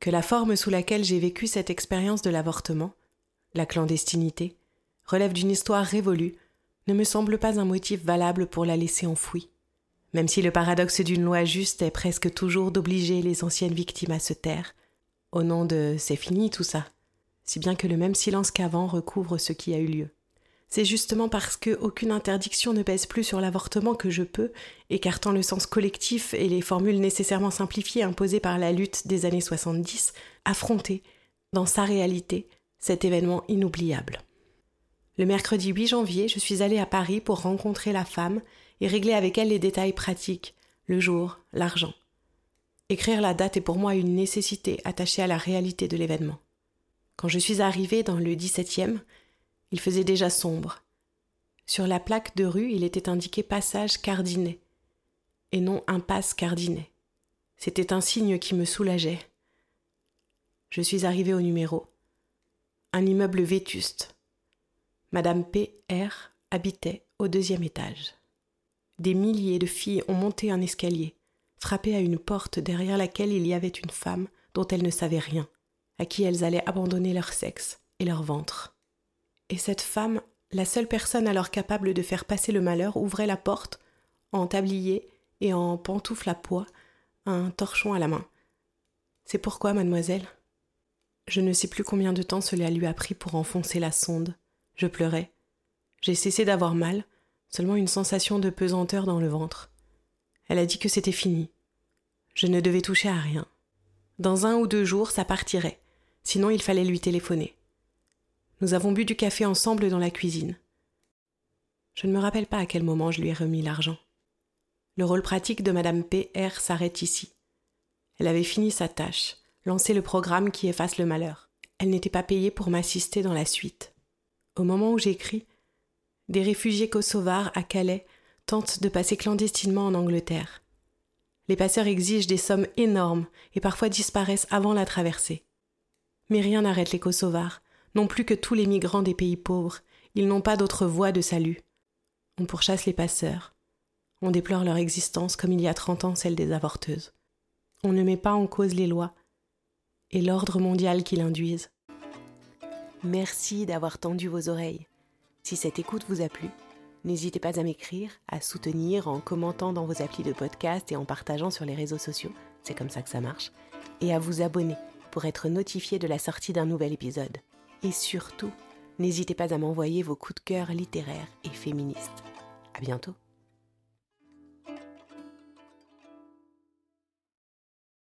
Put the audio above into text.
Que la forme sous laquelle j'ai vécu cette expérience de l'avortement, la clandestinité, relève d'une histoire révolue, ne me semble pas un motif valable pour la laisser enfouie. Même si le paradoxe d'une loi juste est presque toujours d'obliger les anciennes victimes à se taire, au nom de c'est fini tout ça, si bien que le même silence qu'avant recouvre ce qui a eu lieu. C'est justement parce que aucune interdiction ne pèse plus sur l'avortement que je peux, écartant le sens collectif et les formules nécessairement simplifiées imposées par la lutte des années 70, affronter, dans sa réalité, cet événement inoubliable. Le mercredi 8 janvier, je suis allée à Paris pour rencontrer la femme et régler avec elle les détails pratiques, le jour, l'argent. Écrire la date est pour moi une nécessité attachée à la réalité de l'événement. Quand je suis arrivée dans le 17e, il faisait déjà sombre. Sur la plaque de rue, il était indiqué passage Cardinet, et non impasse Cardinet. C'était un signe qui me soulageait. Je suis arrivé au numéro. Un immeuble vétuste. Madame P. R. habitait au deuxième étage. Des milliers de filles ont monté un escalier, frappé à une porte derrière laquelle il y avait une femme dont elles ne savaient rien, à qui elles allaient abandonner leur sexe et leur ventre. Et cette femme, la seule personne alors capable de faire passer le malheur, ouvrait la porte, en tablier et en pantoufle à pois, un torchon à la main. C'est pourquoi, mademoiselle Je ne sais plus combien de temps cela lui a pris pour enfoncer la sonde. Je pleurais. J'ai cessé d'avoir mal, seulement une sensation de pesanteur dans le ventre. Elle a dit que c'était fini. Je ne devais toucher à rien. Dans un ou deux jours, ça partirait. Sinon, il fallait lui téléphoner. Nous avons bu du café ensemble dans la cuisine. Je ne me rappelle pas à quel moment je lui ai remis l'argent. Le rôle pratique de Madame P.R. s'arrête ici. Elle avait fini sa tâche, lancé le programme qui efface le malheur. Elle n'était pas payée pour m'assister dans la suite. Au moment où j'écris, des réfugiés kosovars à Calais tentent de passer clandestinement en Angleterre. Les passeurs exigent des sommes énormes et parfois disparaissent avant la traversée. Mais rien n'arrête les kosovars, non plus que tous les migrants des pays pauvres, ils n'ont pas d'autre voie de salut. On pourchasse les passeurs. On déplore leur existence comme il y a trente ans celle des avorteuses. On ne met pas en cause les lois et l'ordre mondial qui l'induisent. Merci d'avoir tendu vos oreilles. Si cette écoute vous a plu, n'hésitez pas à m'écrire, à soutenir en commentant dans vos applis de podcast et en partageant sur les réseaux sociaux, c'est comme ça que ça marche, et à vous abonner pour être notifié de la sortie d'un nouvel épisode. Et surtout, n'hésitez pas à m'envoyer vos coups de cœur littéraires et féministes. À bientôt!